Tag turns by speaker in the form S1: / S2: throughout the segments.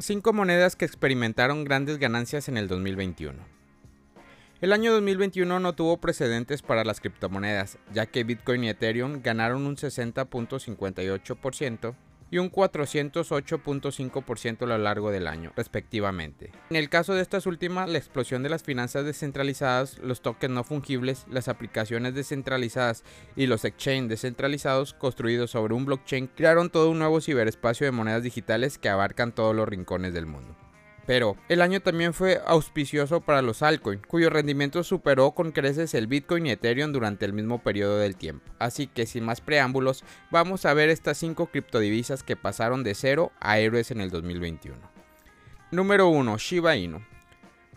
S1: 5 monedas que experimentaron grandes ganancias en el 2021. El año 2021 no tuvo precedentes para las criptomonedas, ya que Bitcoin y Ethereum ganaron un 60.58% y un 408.5% a lo largo del año, respectivamente. En el caso de estas últimas, la explosión de las finanzas descentralizadas, los tokens no fungibles, las aplicaciones descentralizadas y los exchanges descentralizados construidos sobre un blockchain crearon todo un nuevo ciberespacio de monedas digitales que abarcan todos los rincones del mundo. Pero el año también fue auspicioso para los altcoins, cuyo rendimiento superó con creces el Bitcoin y Ethereum durante el mismo periodo del tiempo. Así que sin más preámbulos, vamos a ver estas 5 criptodivisas que pasaron de cero a héroes en el 2021. Número 1. Shiba Inu.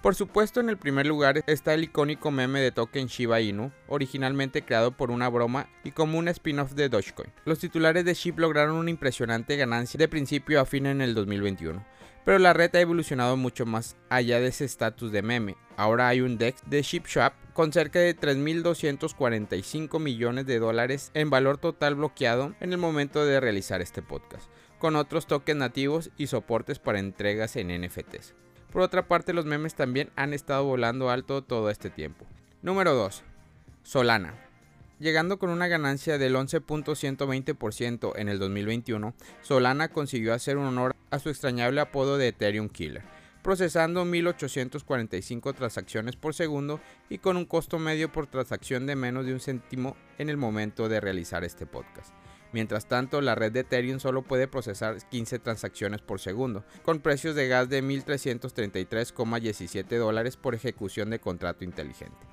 S1: Por supuesto, en el primer lugar está el icónico meme de token Shiba Inu, originalmente creado por una broma y como un spin-off de Dogecoin. Los titulares de SHIB lograron una impresionante ganancia de principio a fin en el 2021, pero la red ha evolucionado mucho más allá de ese estatus de meme. Ahora hay un DEX de ShipShop con cerca de 3.245 millones de dólares en valor total bloqueado en el momento de realizar este podcast, con otros tokens nativos y soportes para entregas en NFTs. Por otra parte, los memes también han estado volando alto todo este tiempo. Número 2. Solana. Llegando con una ganancia del 11.120% en el 2021, Solana consiguió hacer un honor a su extrañable apodo de Ethereum Killer, procesando 1845 transacciones por segundo y con un costo medio por transacción de menos de un céntimo en el momento de realizar este podcast. Mientras tanto, la red de Ethereum solo puede procesar 15 transacciones por segundo, con precios de gas de 1.333,17 dólares por ejecución de contrato inteligente.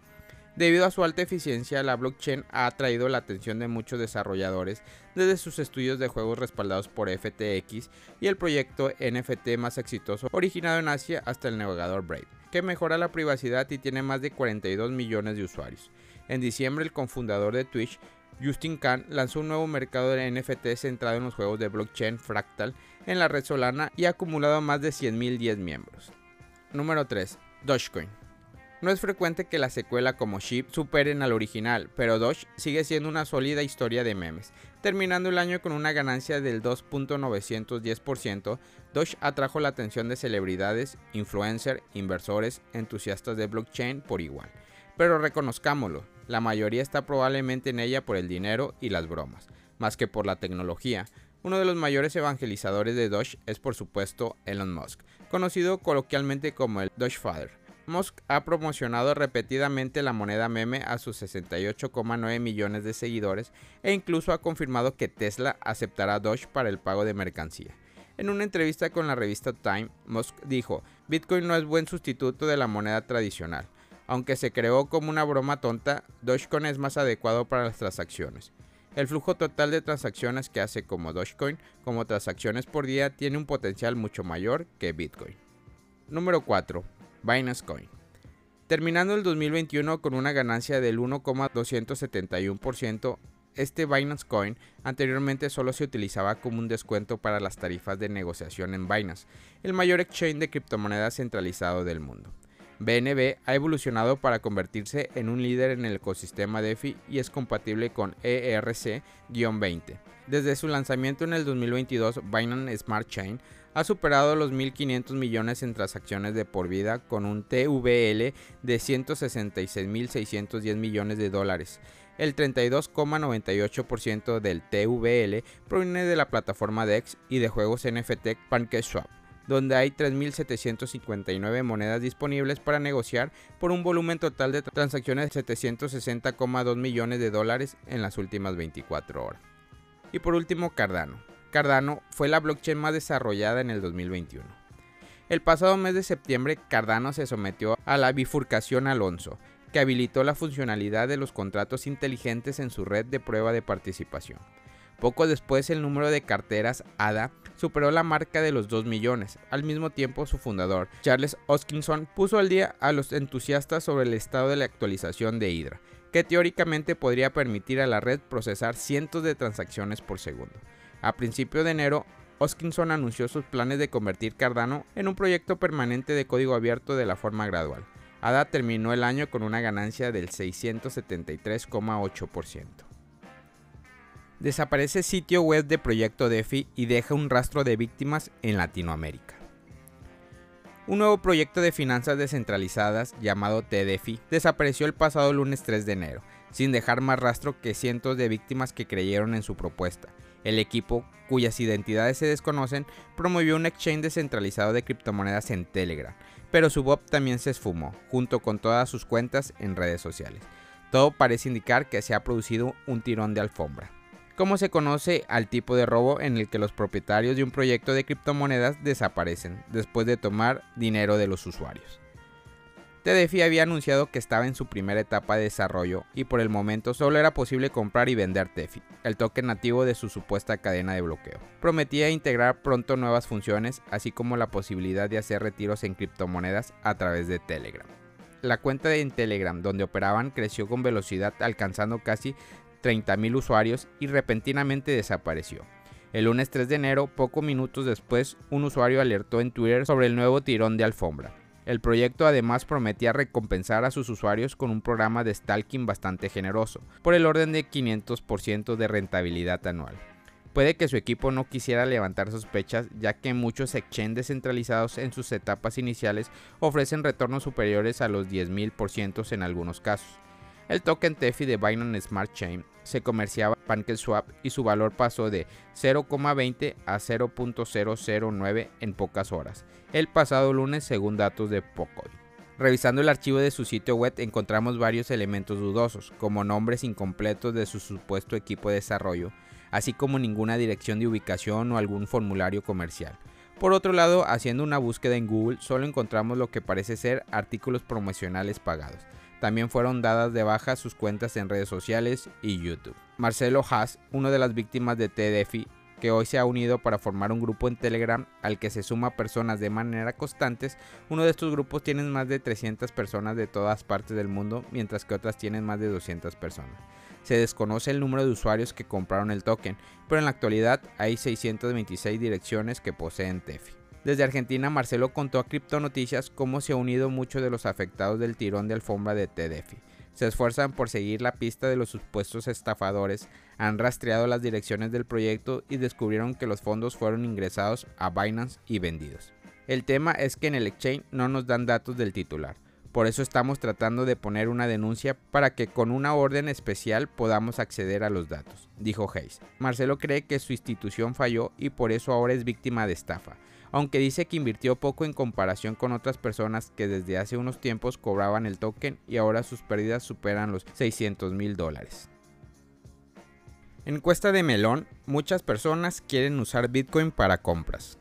S1: Debido a su alta eficiencia, la blockchain ha atraído la atención de muchos desarrolladores desde sus estudios de juegos respaldados por FTX y el proyecto NFT más exitoso originado en Asia hasta el navegador Brave, que mejora la privacidad y tiene más de 42 millones de usuarios. En diciembre, el cofundador de Twitch, Justin Khan, lanzó un nuevo mercado de NFT centrado en los juegos de blockchain Fractal en la red Solana y ha acumulado más de 100.010 miembros. Número 3. Dogecoin. No es frecuente que la secuela como Ship superen al original, pero Doge sigue siendo una sólida historia de memes. Terminando el año con una ganancia del 2.910%, Doge atrajo la atención de celebridades, influencers, inversores, entusiastas de blockchain por igual. Pero reconozcámoslo, la mayoría está probablemente en ella por el dinero y las bromas, más que por la tecnología. Uno de los mayores evangelizadores de Doge es por supuesto Elon Musk, conocido coloquialmente como el Doge Father Musk ha promocionado repetidamente la moneda meme a sus 68,9 millones de seguidores e incluso ha confirmado que Tesla aceptará Doge para el pago de mercancía. En una entrevista con la revista Time, Musk dijo, Bitcoin no es buen sustituto de la moneda tradicional. Aunque se creó como una broma tonta, Dogecoin es más adecuado para las transacciones. El flujo total de transacciones que hace como Dogecoin como transacciones por día tiene un potencial mucho mayor que Bitcoin. Número 4. Binance Coin. Terminando el 2021 con una ganancia del 1,271%, este Binance Coin anteriormente solo se utilizaba como un descuento para las tarifas de negociación en Binance, el mayor exchange de criptomonedas centralizado del mundo. BNB ha evolucionado para convertirse en un líder en el ecosistema DeFi y es compatible con ERC-20. Desde su lanzamiento en el 2022, Binance Smart Chain ha superado los 1.500 millones en transacciones de por vida con un TVL de 166.610 millones de dólares. El 32,98% del TVL proviene de la plataforma DEX y de juegos NFT PancakeSwap, donde hay 3.759 monedas disponibles para negociar por un volumen total de transacciones de 760,2 millones de dólares en las últimas 24 horas. Y por último, Cardano Cardano fue la blockchain más desarrollada en el 2021. El pasado mes de septiembre, Cardano se sometió a la bifurcación Alonso, que habilitó la funcionalidad de los contratos inteligentes en su red de prueba de participación. Poco después, el número de carteras ADA superó la marca de los 2 millones. Al mismo tiempo, su fundador, Charles Hoskinson, puso al día a los entusiastas sobre el estado de la actualización de Hydra, que teóricamente podría permitir a la red procesar cientos de transacciones por segundo. A principios de enero, Hoskinson anunció sus planes de convertir Cardano en un proyecto permanente de código abierto de la forma gradual. ADA terminó el año con una ganancia del 673,8%. Desaparece sitio web de Proyecto DeFi y deja un rastro de víctimas en Latinoamérica. Un nuevo proyecto de finanzas descentralizadas llamado TDFI desapareció el pasado lunes 3 de enero, sin dejar más rastro que cientos de víctimas que creyeron en su propuesta. El equipo, cuyas identidades se desconocen, promovió un exchange descentralizado de criptomonedas en Telegram, pero su bot también se esfumó, junto con todas sus cuentas en redes sociales. Todo parece indicar que se ha producido un tirón de alfombra. ¿Cómo se conoce al tipo de robo en el que los propietarios de un proyecto de criptomonedas desaparecen después de tomar dinero de los usuarios. TDFI había anunciado que estaba en su primera etapa de desarrollo y por el momento solo era posible comprar y vender TEFI, el token nativo de su supuesta cadena de bloqueo. Prometía integrar pronto nuevas funciones, así como la posibilidad de hacer retiros en criptomonedas a través de Telegram. La cuenta de Telegram donde operaban creció con velocidad alcanzando casi 30.000 usuarios y repentinamente desapareció. El lunes 3 de enero, pocos minutos después, un usuario alertó en Twitter sobre el nuevo tirón de alfombra. El proyecto además prometía recompensar a sus usuarios con un programa de stalking bastante generoso, por el orden de 500% de rentabilidad anual. Puede que su equipo no quisiera levantar sospechas, ya que muchos exchanges descentralizados en sus etapas iniciales ofrecen retornos superiores a los 10.000% en algunos casos. El token TEFI de Binance Smart Chain se comerciaba PancakeSwap y su valor pasó de 0,20 a 0.009 en pocas horas, el pasado lunes según datos de Pocoin. Revisando el archivo de su sitio web encontramos varios elementos dudosos, como nombres incompletos de su supuesto equipo de desarrollo, así como ninguna dirección de ubicación o algún formulario comercial. Por otro lado, haciendo una búsqueda en Google, solo encontramos lo que parece ser artículos promocionales pagados. También fueron dadas de baja sus cuentas en redes sociales y YouTube. Marcelo Haas, una de las víctimas de TDFI, que hoy se ha unido para formar un grupo en Telegram al que se suma personas de manera constantes. Uno de estos grupos tiene más de 300 personas de todas partes del mundo, mientras que otras tienen más de 200 personas. Se desconoce el número de usuarios que compraron el token, pero en la actualidad hay 626 direcciones que poseen TEFI. Desde Argentina, Marcelo contó a Crypto Noticias cómo se ha unido muchos de los afectados del tirón de alfombra de TDFI. Se esfuerzan por seguir la pista de los supuestos estafadores, han rastreado las direcciones del proyecto y descubrieron que los fondos fueron ingresados a Binance y vendidos. El tema es que en el exchange no nos dan datos del titular. Por eso estamos tratando de poner una denuncia para que con una orden especial podamos acceder a los datos, dijo Hayes. Marcelo cree que su institución falló y por eso ahora es víctima de estafa aunque dice que invirtió poco en comparación con otras personas que desde hace unos tiempos cobraban el token y ahora sus pérdidas superan los 600 mil dólares. Encuesta de Melón, muchas personas quieren usar Bitcoin para compras.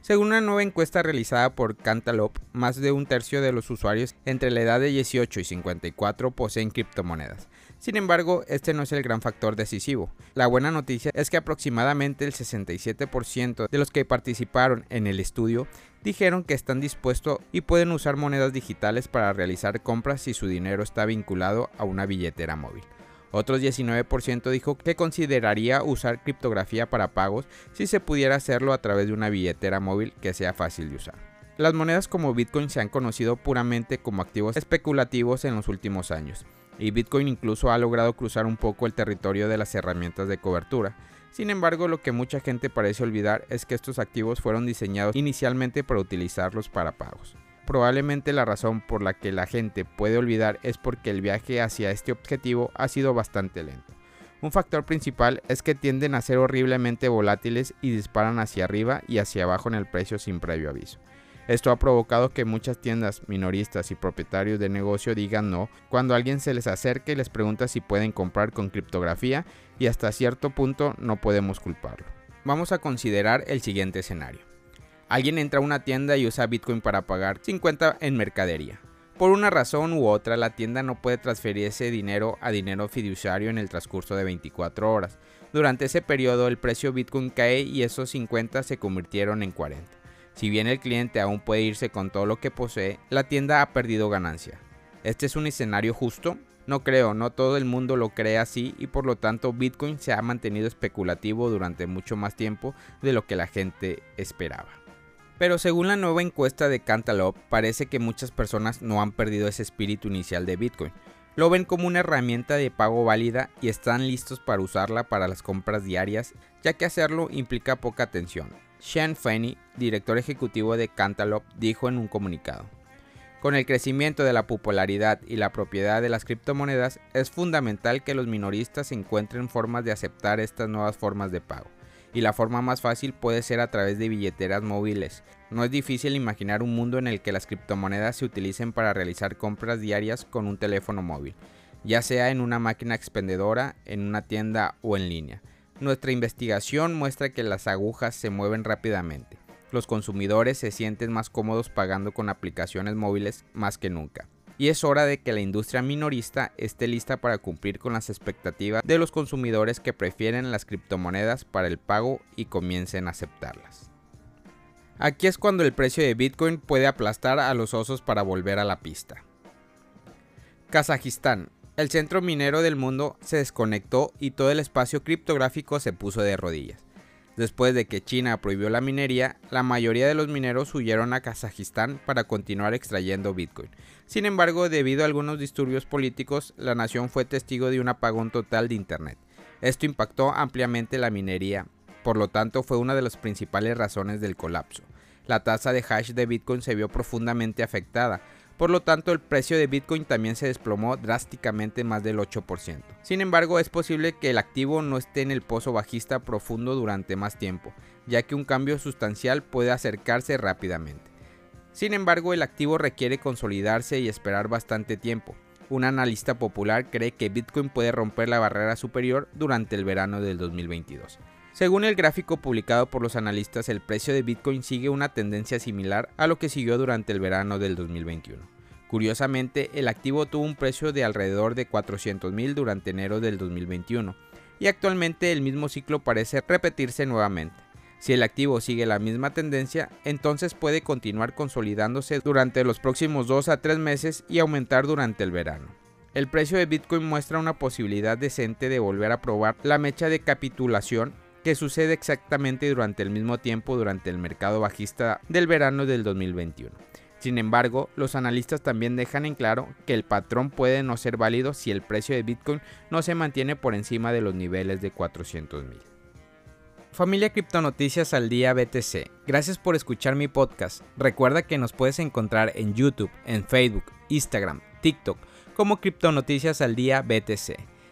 S1: Según una nueva encuesta realizada por Cantaloupe, más de un tercio de los usuarios entre la edad de 18 y 54 poseen criptomonedas, sin embargo, este no es el gran factor decisivo. La buena noticia es que aproximadamente el 67% de los que participaron en el estudio dijeron que están dispuestos y pueden usar monedas digitales para realizar compras si su dinero está vinculado a una billetera móvil. Otros 19% dijo que consideraría usar criptografía para pagos si se pudiera hacerlo a través de una billetera móvil que sea fácil de usar. Las monedas como Bitcoin se han conocido puramente como activos especulativos en los últimos años y Bitcoin incluso ha logrado cruzar un poco el territorio de las herramientas de cobertura. Sin embargo, lo que mucha gente parece olvidar es que estos activos fueron diseñados inicialmente para utilizarlos para pagos. Probablemente la razón por la que la gente puede olvidar es porque el viaje hacia este objetivo ha sido bastante lento. Un factor principal es que tienden a ser horriblemente volátiles y disparan hacia arriba y hacia abajo en el precio sin previo aviso. Esto ha provocado que muchas tiendas minoristas y propietarios de negocio digan no cuando alguien se les acerca y les pregunta si pueden comprar con criptografía y hasta cierto punto no podemos culparlo. Vamos a considerar el siguiente escenario. Alguien entra a una tienda y usa Bitcoin para pagar 50 en mercadería. Por una razón u otra, la tienda no puede transferir ese dinero a dinero fiduciario en el transcurso de 24 horas. Durante ese periodo el precio Bitcoin cae y esos 50 se convirtieron en 40. Si bien el cliente aún puede irse con todo lo que posee, la tienda ha perdido ganancia. ¿Este es un escenario justo? No creo, no todo el mundo lo cree así y por lo tanto Bitcoin se ha mantenido especulativo durante mucho más tiempo de lo que la gente esperaba. Pero según la nueva encuesta de Cantaloupe, parece que muchas personas no han perdido ese espíritu inicial de Bitcoin. Lo ven como una herramienta de pago válida y están listos para usarla para las compras diarias, ya que hacerlo implica poca atención, Sean Fenney, director ejecutivo de Cantaloupe, dijo en un comunicado. Con el crecimiento de la popularidad y la propiedad de las criptomonedas, es fundamental que los minoristas encuentren formas de aceptar estas nuevas formas de pago. Y la forma más fácil puede ser a través de billeteras móviles. No es difícil imaginar un mundo en el que las criptomonedas se utilicen para realizar compras diarias con un teléfono móvil, ya sea en una máquina expendedora, en una tienda o en línea. Nuestra investigación muestra que las agujas se mueven rápidamente los consumidores se sienten más cómodos pagando con aplicaciones móviles más que nunca. Y es hora de que la industria minorista esté lista para cumplir con las expectativas de los consumidores que prefieren las criptomonedas para el pago y comiencen a aceptarlas. Aquí es cuando el precio de Bitcoin puede aplastar a los osos para volver a la pista. Kazajistán, el centro minero del mundo, se desconectó y todo el espacio criptográfico se puso de rodillas. Después de que China prohibió la minería, la mayoría de los mineros huyeron a Kazajistán para continuar extrayendo Bitcoin. Sin embargo, debido a algunos disturbios políticos, la nación fue testigo de un apagón total de Internet. Esto impactó ampliamente la minería, por lo tanto fue una de las principales razones del colapso. La tasa de hash de Bitcoin se vio profundamente afectada, por lo tanto, el precio de Bitcoin también se desplomó drásticamente más del 8%. Sin embargo, es posible que el activo no esté en el pozo bajista profundo durante más tiempo, ya que un cambio sustancial puede acercarse rápidamente. Sin embargo, el activo requiere consolidarse y esperar bastante tiempo. Un analista popular cree que Bitcoin puede romper la barrera superior durante el verano del 2022. Según el gráfico publicado por los analistas, el precio de Bitcoin sigue una tendencia similar a lo que siguió durante el verano del 2021. Curiosamente, el activo tuvo un precio de alrededor de 400 mil durante enero del 2021 y actualmente el mismo ciclo parece repetirse nuevamente. Si el activo sigue la misma tendencia, entonces puede continuar consolidándose durante los próximos 2 a 3 meses y aumentar durante el verano. El precio de Bitcoin muestra una posibilidad decente de volver a probar la mecha de capitulación que sucede exactamente durante el mismo tiempo durante el mercado bajista del verano del 2021. Sin embargo, los analistas también dejan en claro que el patrón puede no ser válido si el precio de Bitcoin no se mantiene por encima de los niveles de 400 mil. Familia Criptonoticias al Día BTC, gracias por escuchar mi podcast. Recuerda que nos puedes encontrar en YouTube, en Facebook, Instagram, TikTok como Criptonoticias al Día BTC.